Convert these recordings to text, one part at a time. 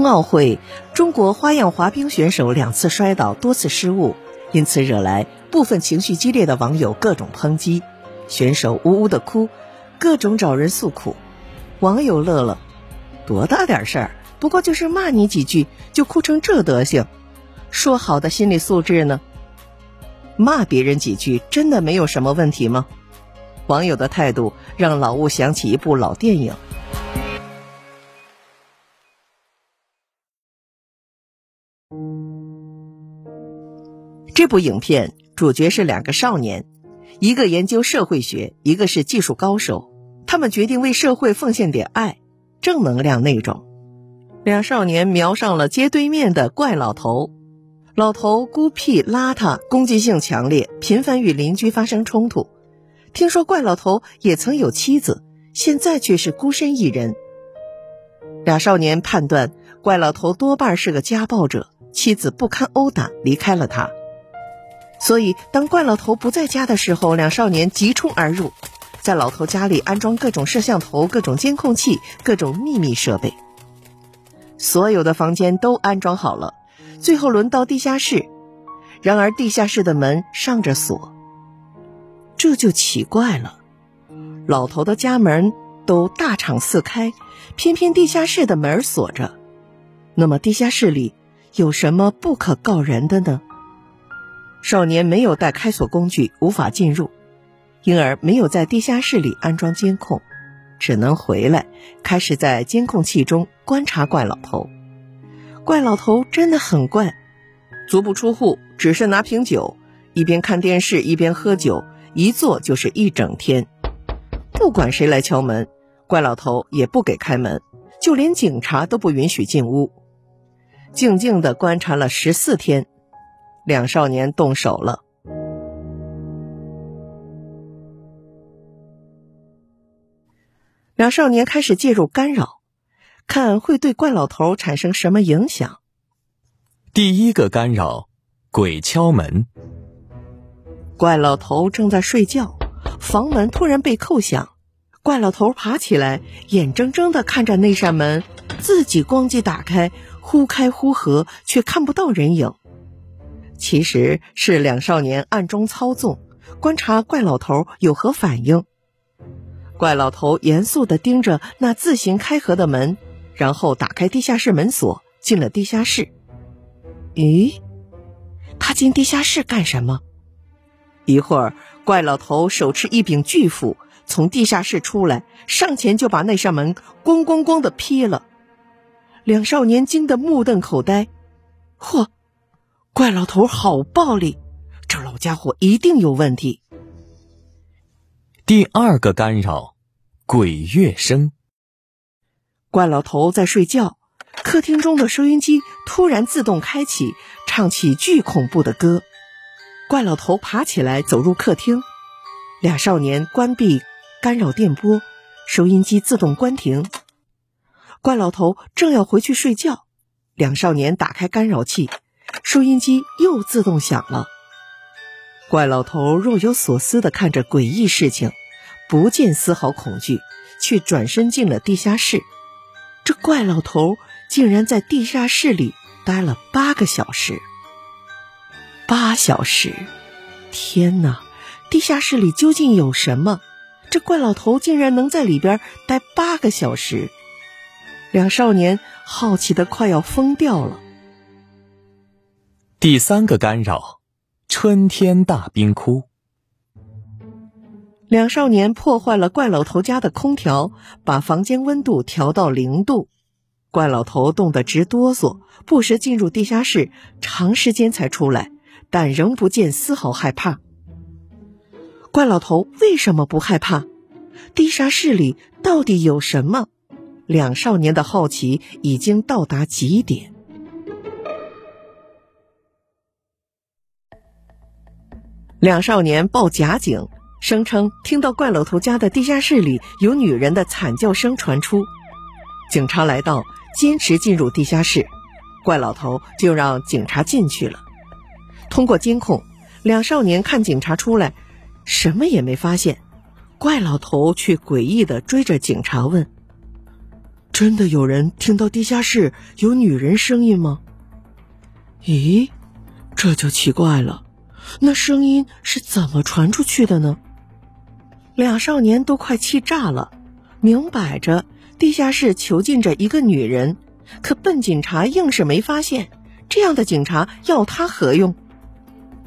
冬奥会，中国花样滑冰选手两次摔倒，多次失误，因此惹来部分情绪激烈的网友各种抨击，选手呜呜的哭，各种找人诉苦。网友乐了，多大点事儿，不过就是骂你几句，就哭成这德行，说好的心理素质呢？骂别人几句，真的没有什么问题吗？网友的态度让老吴想起一部老电影。这部影片主角是两个少年，一个研究社会学，一个是技术高手。他们决定为社会奉献点爱，正能量那种。两少年瞄上了街对面的怪老头，老头孤僻邋遢，攻击性强烈，频繁与邻居发生冲突。听说怪老头也曾有妻子，现在却是孤身一人。俩少年判断怪老头多半是个家暴者，妻子不堪殴打离开了他。所以当怪老头不在家的时候，两少年急冲而入，在老头家里安装各种摄像头、各种监控器、各种秘密设备。所有的房间都安装好了，最后轮到地下室，然而地下室的门上着锁。这就奇怪了，老头的家门都大敞四开，偏偏地下室的门锁着。那么地下室里有什么不可告人的呢？少年没有带开锁工具，无法进入，因而没有在地下室里安装监控，只能回来开始在监控器中观察怪老头。怪老头真的很怪，足不出户，只是拿瓶酒，一边看电视一边喝酒。一坐就是一整天，不管谁来敲门，怪老头也不给开门，就连警察都不允许进屋。静静的观察了十四天，两少年动手了。两少年开始介入干扰，看会对怪老头产生什么影响。第一个干扰，鬼敲门。怪老头正在睡觉，房门突然被扣响。怪老头爬起来，眼睁睁的看着那扇门自己咣叽打开，忽开忽合，却看不到人影。其实是两少年暗中操纵，观察怪老头有何反应。怪老头严肃的盯着那自行开合的门，然后打开地下室门锁，进了地下室。咦，他进地下室干什么？一会儿，怪老头手持一柄巨斧从地下室出来，上前就把那扇门咣咣咣的劈了。两少年惊得目瞪口呆。嚯，怪老头好暴力！这老家伙一定有问题。第二个干扰，鬼乐声。怪老头在睡觉，客厅中的收音机突然自动开启，唱起巨恐怖的歌。怪老头爬起来走入客厅，俩少年关闭干扰电波，收音机自动关停。怪老头正要回去睡觉，两少年打开干扰器，收音机又自动响了。怪老头若有所思地看着诡异事情，不见丝毫恐惧，却转身进了地下室。这怪老头竟然在地下室里待了八个小时。八小时，天哪！地下室里究竟有什么？这怪老头竟然能在里边待八个小时，两少年好奇的快要疯掉了。第三个干扰，春天大冰窟。两少年破坏了怪老头家的空调，把房间温度调到零度，怪老头冻得直哆嗦，不时进入地下室，长时间才出来。但仍不见丝毫害怕。怪老头为什么不害怕？地下室里到底有什么？两少年的好奇已经到达极点。两少年报假警，声称听到怪老头家的地下室里有女人的惨叫声传出。警察来到，坚持进入地下室，怪老头就让警察进去了。通过监控，两少年看警察出来，什么也没发现。怪老头却诡异的追着警察问：“真的有人听到地下室有女人声音吗？咦，这就奇怪了，那声音是怎么传出去的呢？俩少年都快气炸了，明摆着地下室囚禁着一个女人，可笨警察硬是没发现。这样的警察要他何用？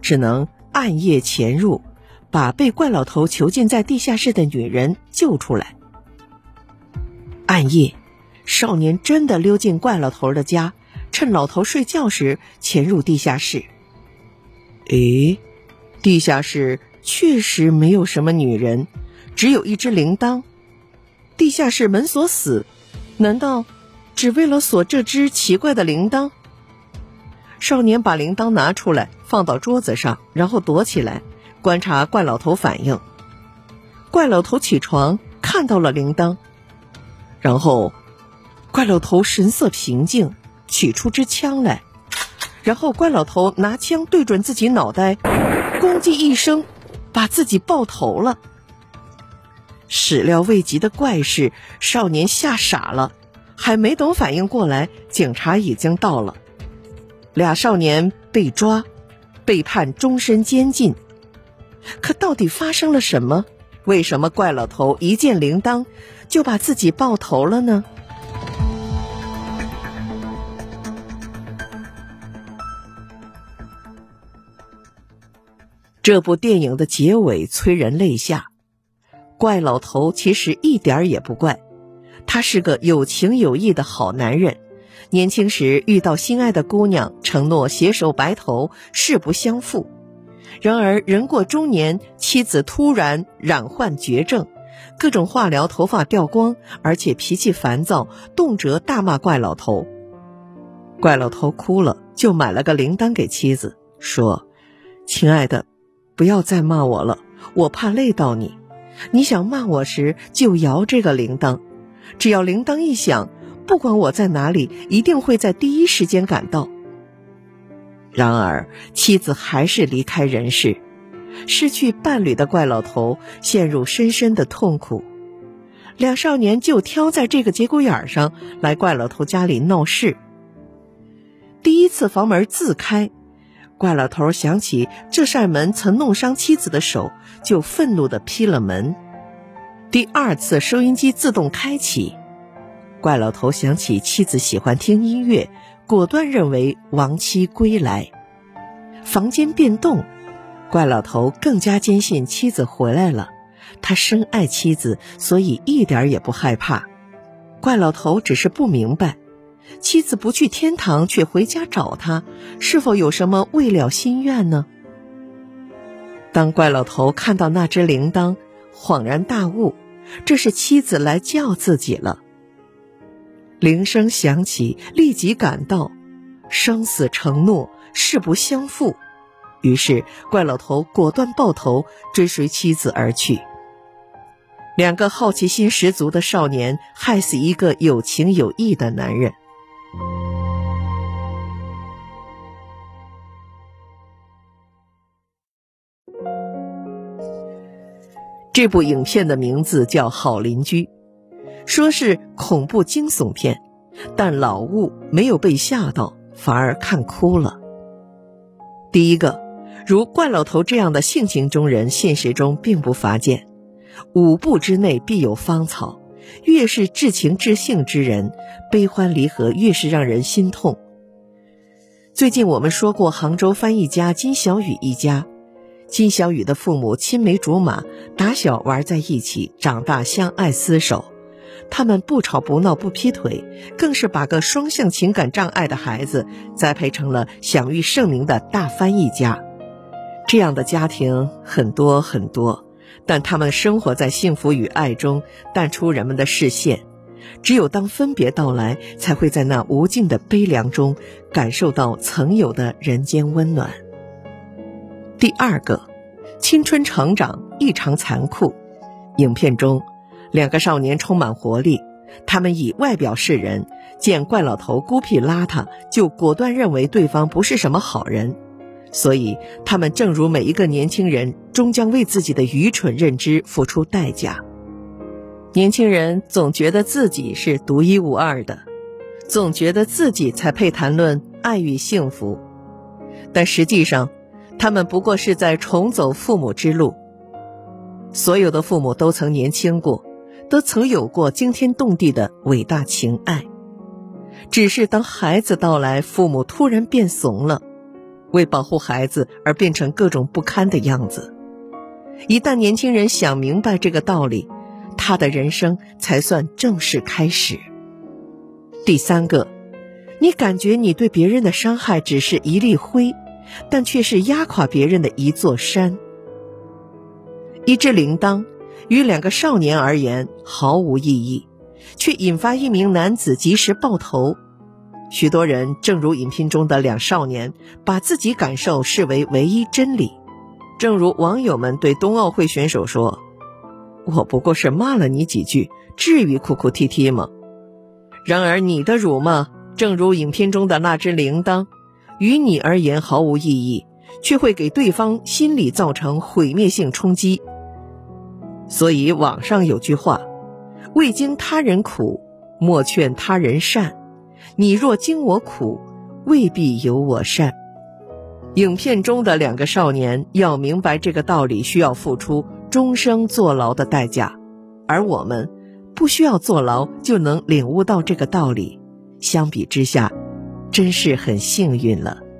只能暗夜潜入，把被怪老头囚禁在地下室的女人救出来。暗夜。少年真的溜进怪老头的家，趁老头睡觉时潜入地下室。诶，地下室确实没有什么女人，只有一只铃铛。地下室门锁死，难道只为了锁这只奇怪的铃铛？少年把铃铛拿出来放到桌子上，然后躲起来观察怪老头反应。怪老头起床看到了铃铛，然后。怪老头神色平静，取出支枪来，然后怪老头拿枪对准自己脑袋，咣叽一声，把自己爆头了。始料未及的怪事，少年吓傻了，还没等反应过来，警察已经到了，俩少年被抓，被判终身监禁。可到底发生了什么？为什么怪老头一见铃铛就把自己爆头了呢？这部电影的结尾催人泪下。怪老头其实一点也不怪，他是个有情有义的好男人。年轻时遇到心爱的姑娘，承诺携手白头，誓不相负。然而人过中年，妻子突然染患绝症，各种化疗，头发掉光，而且脾气烦躁，动辄大骂怪老头。怪老头哭了，就买了个铃铛给妻子，说：“亲爱的。”不要再骂我了，我怕累到你。你想骂我时就摇这个铃铛，只要铃铛一响，不管我在哪里，一定会在第一时间赶到。然而妻子还是离开人世，失去伴侣的怪老头陷入深深的痛苦。两少年就挑在这个节骨眼上来怪老头家里闹事。第一次房门自开。怪老头想起这扇门曾弄伤妻子的手，就愤怒地劈了门。第二次收音机自动开启，怪老头想起妻子喜欢听音乐，果断认为亡妻归来。房间变动，怪老头更加坚信妻子回来了。他深爱妻子，所以一点也不害怕。怪老头只是不明白。妻子不去天堂，却回家找他，是否有什么未了心愿呢？当怪老头看到那只铃铛，恍然大悟，这是妻子来叫自己了。铃声响起，立即赶到，生死承诺，誓不相负。于是怪老头果断抱头，追随妻子而去。两个好奇心十足的少年，害死一个有情有义的男人。这部影片的名字叫《好邻居》，说是恐怖惊悚片，但老吴没有被吓到，反而看哭了。第一个，如怪老头这样的性情中人，现实中并不乏见。五步之内必有芳草。越是至情至性之人，悲欢离合越是让人心痛。最近我们说过杭州翻译家金小雨一家，金小雨的父母青梅竹马，打小玩在一起，长大相爱厮守。他们不吵不闹不劈腿，更是把个双向情感障碍的孩子栽培成了享誉盛名的大翻译家。这样的家庭很多很多。但他们生活在幸福与爱中，淡出人们的视线。只有当分别到来，才会在那无尽的悲凉中，感受到曾有的人间温暖。第二个，青春成长异常残酷。影片中，两个少年充满活力，他们以外表示人，见怪老头孤僻邋遢，就果断认为对方不是什么好人。所以，他们正如每一个年轻人，终将为自己的愚蠢认知付出代价。年轻人总觉得自己是独一无二的，总觉得自己才配谈论爱与幸福，但实际上，他们不过是在重走父母之路。所有的父母都曾年轻过，都曾有过惊天动地的伟大情爱，只是当孩子到来，父母突然变怂了，为保护孩子而变成各种不堪的样子。一旦年轻人想明白这个道理，他的人生才算正式开始。第三个，你感觉你对别人的伤害只是一粒灰，但却是压垮别人的一座山。一只铃铛，于两个少年而言毫无意义，却引发一名男子及时爆头。许多人正如影片中的两少年，把自己感受视为唯一真理。正如网友们对冬奥会选手说：“我不过是骂了你几句，至于哭哭啼啼吗？”然而你的辱骂，正如影片中的那只铃铛，于你而言毫无意义，却会给对方心理造成毁灭性冲击。所以网上有句话：“未经他人苦，莫劝他人善。你若经我苦，未必有我善。”影片中的两个少年要明白这个道理，需要付出终生坐牢的代价，而我们不需要坐牢就能领悟到这个道理。相比之下，真是很幸运了。